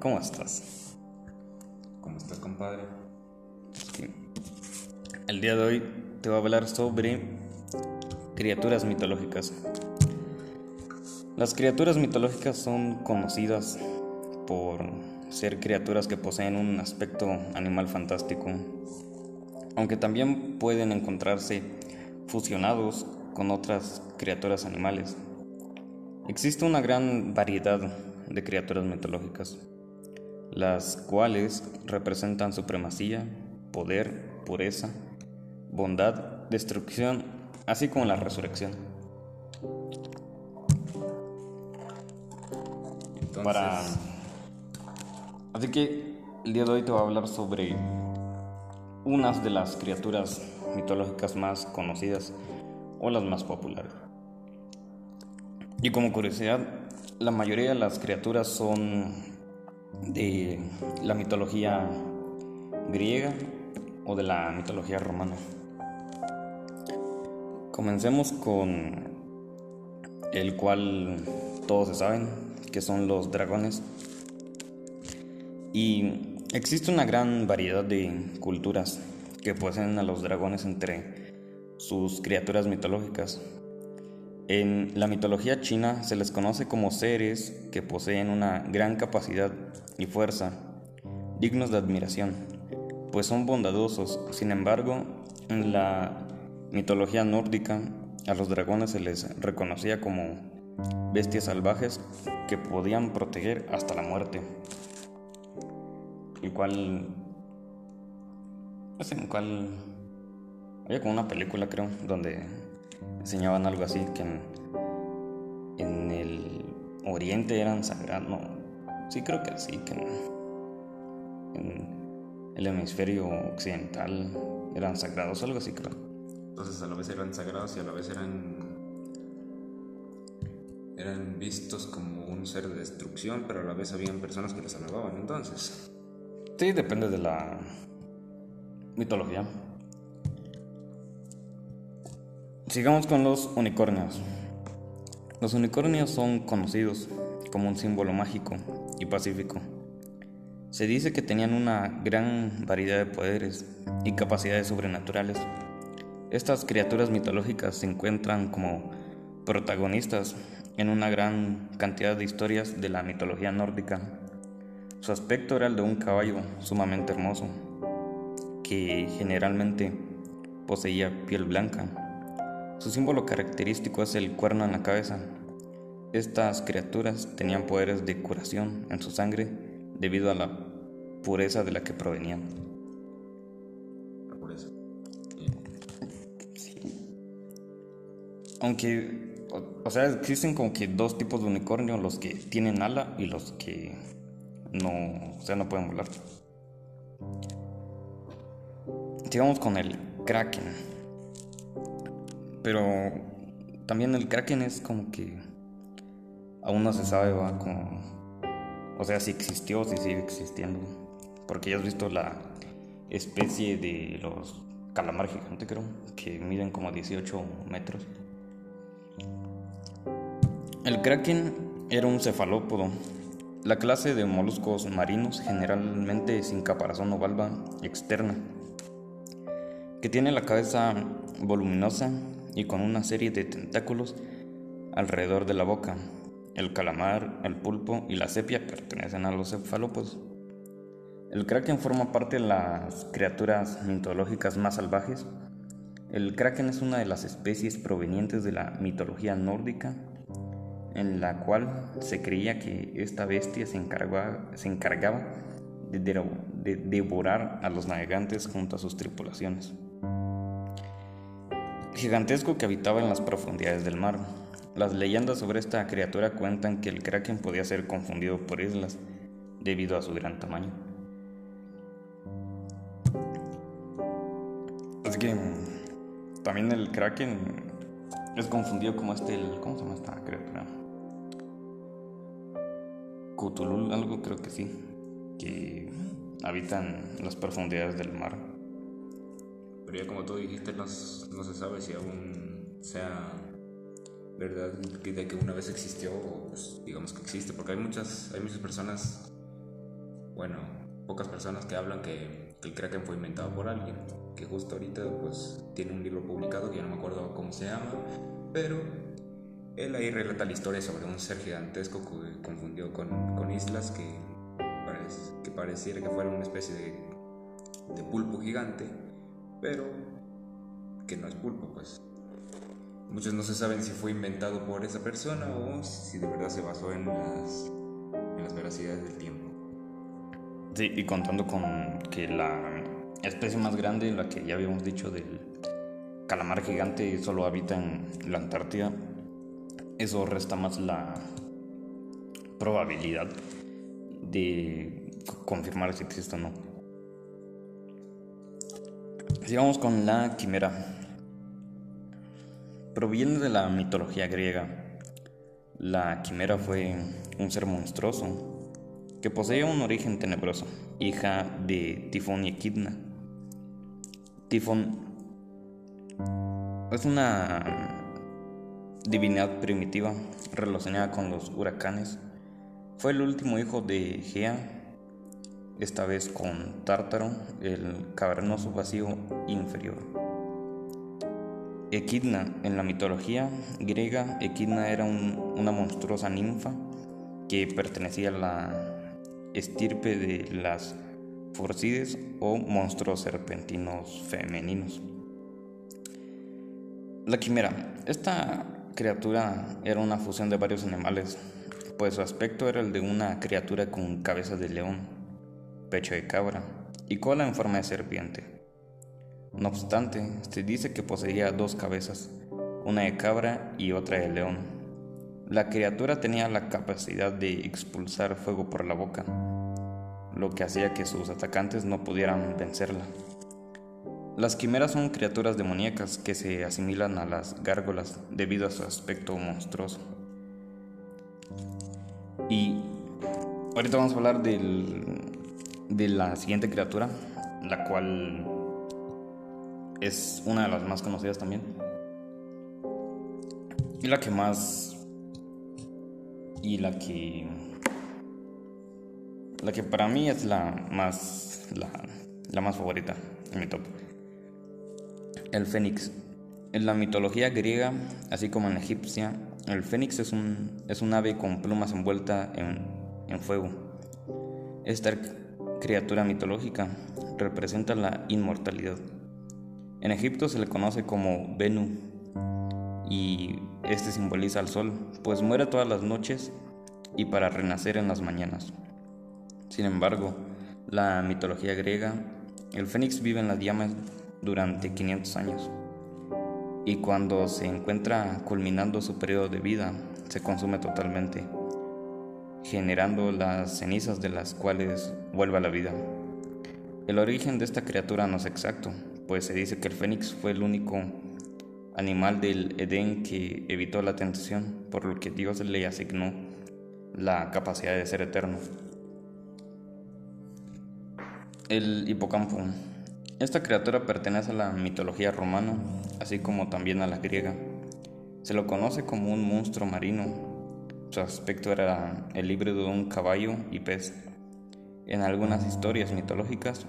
¿cómo estás? ¿Cómo estás, compadre? El día de hoy te voy a hablar sobre criaturas mitológicas. Las criaturas mitológicas son conocidas por ser criaturas que poseen un aspecto animal fantástico, aunque también pueden encontrarse fusionados con otras criaturas animales. Existe una gran variedad de criaturas mitológicas, las cuales representan supremacía, poder, pureza, bondad, destrucción, así como la resurrección. Entonces, Para... Así que el día de hoy te voy a hablar sobre unas de las criaturas mitológicas más conocidas o las más populares. Y como curiosidad, la mayoría de las criaturas son de la mitología griega o de la mitología romana. Comencemos con el cual todos se saben, que son los dragones. Y existe una gran variedad de culturas que poseen a los dragones entre sus criaturas mitológicas. En la mitología china se les conoce como seres que poseen una gran capacidad y fuerza, dignos de admiración, pues son bondadosos. Sin embargo, en la mitología nórdica a los dragones se les reconocía como bestias salvajes que podían proteger hasta la muerte. El cual... Sé en cuál... Había como una película creo, donde enseñaban algo así, que en, en el oriente eran sagrados. No, sí creo que sí, que en, en el hemisferio occidental eran sagrados, algo así creo. entonces a la vez eran sagrados y a la vez eran eran vistos como un ser de destrucción, pero a la vez habían personas que los alababan. Entonces, Sí, depende de la mitología. Sigamos con los unicornios. Los unicornios son conocidos como un símbolo mágico y pacífico. Se dice que tenían una gran variedad de poderes y capacidades sobrenaturales. Estas criaturas mitológicas se encuentran como protagonistas en una gran cantidad de historias de la mitología nórdica. Su aspecto era el de un caballo sumamente hermoso, que generalmente poseía piel blanca. Su símbolo característico es el cuerno en la cabeza. Estas criaturas tenían poderes de curación en su sangre debido a la pureza de la que provenían. por eso. Aunque, o, o sea, existen como que dos tipos de unicornio, los que tienen ala y los que no, o sea, no pueden volar. Sigamos con el kraken. Pero también el kraken es como que aún no se sabe, va, como, o sea, si existió, si sigue existiendo. Porque ya has visto la especie de los calamar gigante, creo, que miden como 18 metros. El kraken era un cefalópodo, la clase de moluscos marinos generalmente sin caparazón o valva externa, que tiene la cabeza voluminosa y con una serie de tentáculos alrededor de la boca. El calamar, el pulpo y la sepia pertenecen a los cefalópodos. El kraken forma parte de las criaturas mitológicas más salvajes. El kraken es una de las especies provenientes de la mitología nórdica en la cual se creía que esta bestia se encargaba, de, devorar a los navegantes junto a sus tripulaciones. Gigantesco que habitaba en las profundidades del mar. Las leyendas sobre esta criatura cuentan que el kraken podía ser confundido por islas debido a su gran tamaño. Así que también el kraken es confundido como este, ¿cómo se llama esta criatura? Cthulhu, algo creo que sí. Que habitan las profundidades del mar. Pero ya como tú dijiste, no, no se sabe si aún sea verdad de que una vez existió o pues, digamos que existe, porque hay muchas, hay muchas personas, bueno, pocas personas que hablan que, que el Kraken fue inventado por alguien, que justo ahorita pues tiene un libro publicado que ya no me acuerdo cómo se llama, pero él ahí relata la historia sobre un ser gigantesco que confundió con, con islas que, que pareciera que fuera una especie de, de pulpo gigante, pero que no es pulpo, pues. Muchos no se saben si fue inventado por esa persona o si de verdad se basó en las, en las veracidades del tiempo. Sí, y contando con que la especie más grande, la que ya habíamos dicho del calamar gigante, solo habita en la Antártida, eso resta más la probabilidad de confirmar si existe o no. Sigamos con la quimera. Proviene de la mitología griega. La quimera fue un ser monstruoso que poseía un origen tenebroso, hija de Tifón y Equidna. Tifón es una divinidad primitiva relacionada con los huracanes. Fue el último hijo de Gea, esta vez con Tártaro, el cavernoso vacío inferior. Equidna, en la mitología griega, Equidna era una monstruosa ninfa que pertenecía a la estirpe de las Forcides o monstruos serpentinos femeninos. La quimera. Esta criatura era una fusión de varios animales, pues su aspecto era el de una criatura con cabeza de león, pecho de cabra y cola en forma de serpiente. No obstante, se dice que poseía dos cabezas, una de cabra y otra de león. La criatura tenía la capacidad de expulsar fuego por la boca, lo que hacía que sus atacantes no pudieran vencerla. Las quimeras son criaturas demoníacas que se asimilan a las gárgolas debido a su aspecto monstruoso. Y ahorita vamos a hablar de la siguiente criatura, la cual es una de las más conocidas también. Y la que más... Y la que... La que para mí es la más... La, la más favorita en mi top. El fénix. En la mitología griega, así como en egipcia, el fénix es un, es un ave con plumas envuelta en, en fuego. Esta criatura mitológica representa la inmortalidad. En Egipto se le conoce como Benu y este simboliza al sol, pues muere todas las noches y para renacer en las mañanas. Sin embargo, la mitología griega, el fénix vive en las llamas durante 500 años y cuando se encuentra culminando su periodo de vida se consume totalmente, generando las cenizas de las cuales vuelve la vida. El origen de esta criatura no es exacto, pues se dice que el fénix fue el único animal del Edén que evitó la tentación, por lo que Dios le asignó la capacidad de ser eterno. El hipocampo esta criatura pertenece a la mitología romana, así como también a la griega. Se lo conoce como un monstruo marino. Su aspecto era el híbrido de un caballo y pez. En algunas historias mitológicas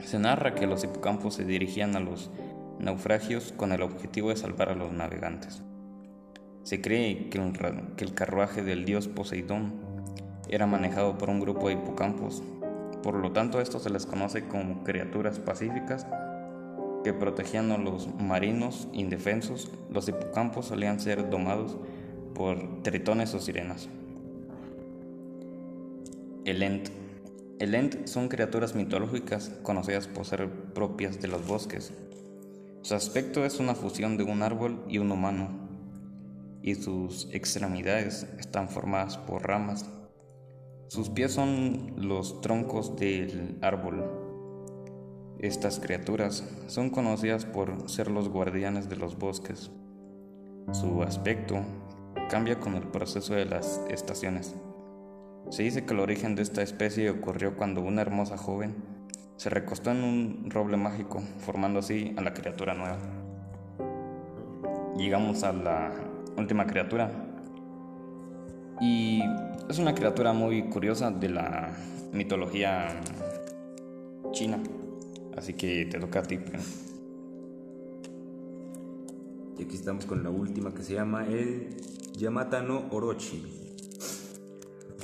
se narra que los hipocampos se dirigían a los naufragios con el objetivo de salvar a los navegantes. Se cree que el, carruaje del dios Poseidón era manejado por un grupo de hipocampos por lo tanto, esto se les conoce como criaturas pacíficas que protegían a los marinos indefensos. Los hipocampos solían ser domados por tritones o sirenas. El Ent. El Ent son criaturas mitológicas conocidas por ser propias de los bosques. Su aspecto es una fusión de un árbol y un humano, y sus extremidades están formadas por ramas sus pies son los troncos del árbol. Estas criaturas son conocidas por ser los guardianes de los bosques. Su aspecto cambia con el proceso de las estaciones. Se dice que el origen de esta especie ocurrió cuando una hermosa joven se recostó en un roble mágico, formando así a la criatura nueva. Llegamos a la última criatura. Y es una criatura muy curiosa de la mitología china. Así que te toca a ti. Y aquí estamos con la última que se llama el Yamata no Orochi.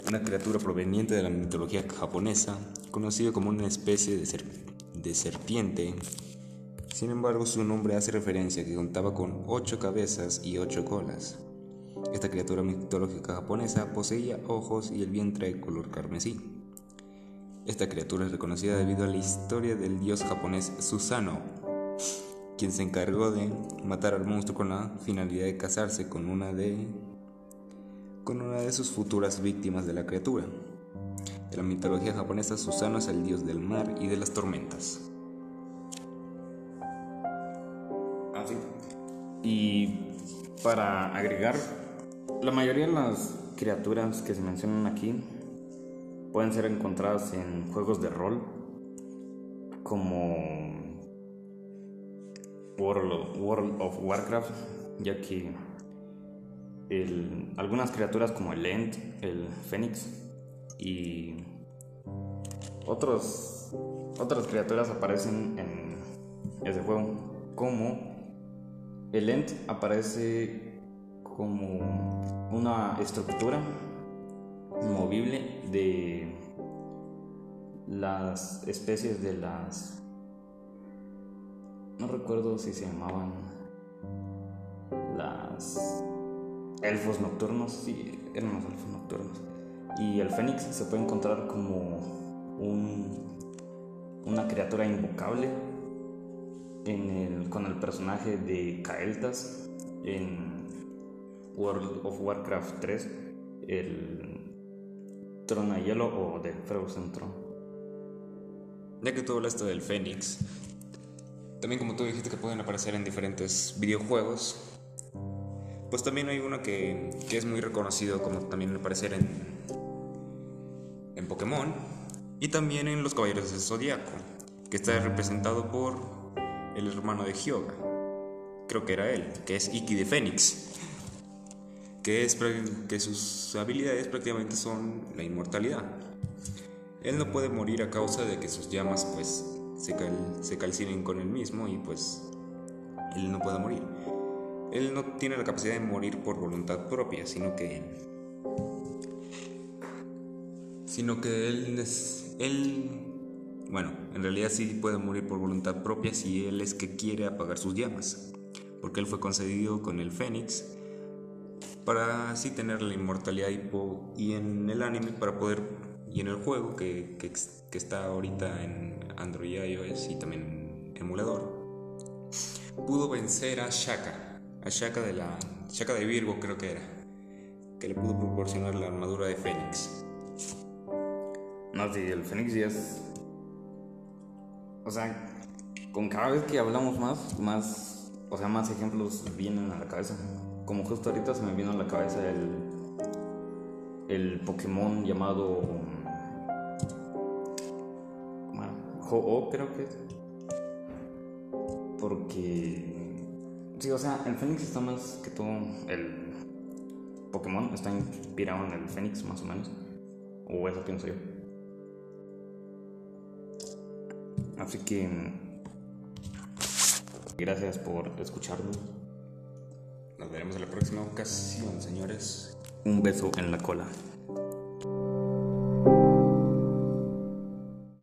Una criatura proveniente de la mitología japonesa, conocido como una especie de, de serpiente. Sin embargo, su nombre hace referencia a que contaba con ocho cabezas y ocho colas. Esta criatura mitológica japonesa poseía ojos y el vientre de color carmesí. Esta criatura es reconocida debido a la historia del dios japonés Susano, quien se encargó de matar al monstruo con la finalidad de casarse con una de con una de sus futuras víctimas de la criatura. En la mitología japonesa, Susano es el dios del mar y de las tormentas. Así. Y para agregar, la mayoría de las criaturas que se mencionan aquí pueden ser encontradas en juegos de rol como World of, Warcraft, ya que algunas criaturas como el End, el Fénix y otros, otras criaturas aparecen en ese juego, como el End aparece como una estructura movible de las especies de las no recuerdo si se llamaban las elfos nocturnos, sí, eran los elfos nocturnos. Y el fénix se puede encontrar como un, una criatura invocable en el, con el personaje de Kael'thas en World of Warcraft 3, el trono de hielo o de Frozen Throne. Ya que tú hablaste del Fénix, también como tú dijiste que pueden aparecer en diferentes videojuegos, pues también hay uno que, que es muy reconocido como también aparecer en, en Pokémon y también en Los Caballeros del Zodiaco, que está representado por el hermano de Hyoga, creo que era él, que es Iki de Fénix, que, es, que sus habilidades prácticamente son la inmortalidad. Él no puede morir a causa de que sus llamas pues se, se calcinen con él mismo y pues él no puede morir. Él no tiene la capacidad de morir por voluntad propia, sino que sino que él es él bueno, en realidad sí puede morir por voluntad propia si él es que quiere apagar sus llamas, porque él fue concedido con el Fénix para así tener la inmortalidad y, en el anime para poder y en el juego que, que, está ahorita en Android iOS y también emulador, pudo vencer a Shaka, a Shaka de la Shaka de Virgo creo que era, que le pudo proporcionar la armadura de Fénix. No, sí, el Fénix ya es. O sea, con cada vez que hablamos más, más, o sea, más ejemplos vienen a la cabeza. Como justo ahorita se me vino a la cabeza el, el Pokémon llamado ho creo que es. Porque. Sí, o sea, el Fénix está más que todo. El Pokémon está inspirado en el Fénix, más o menos. O eso pienso yo. Así que. Gracias por escucharnos. Nos veremos en la próxima ocasión, señores. Un beso en la cola.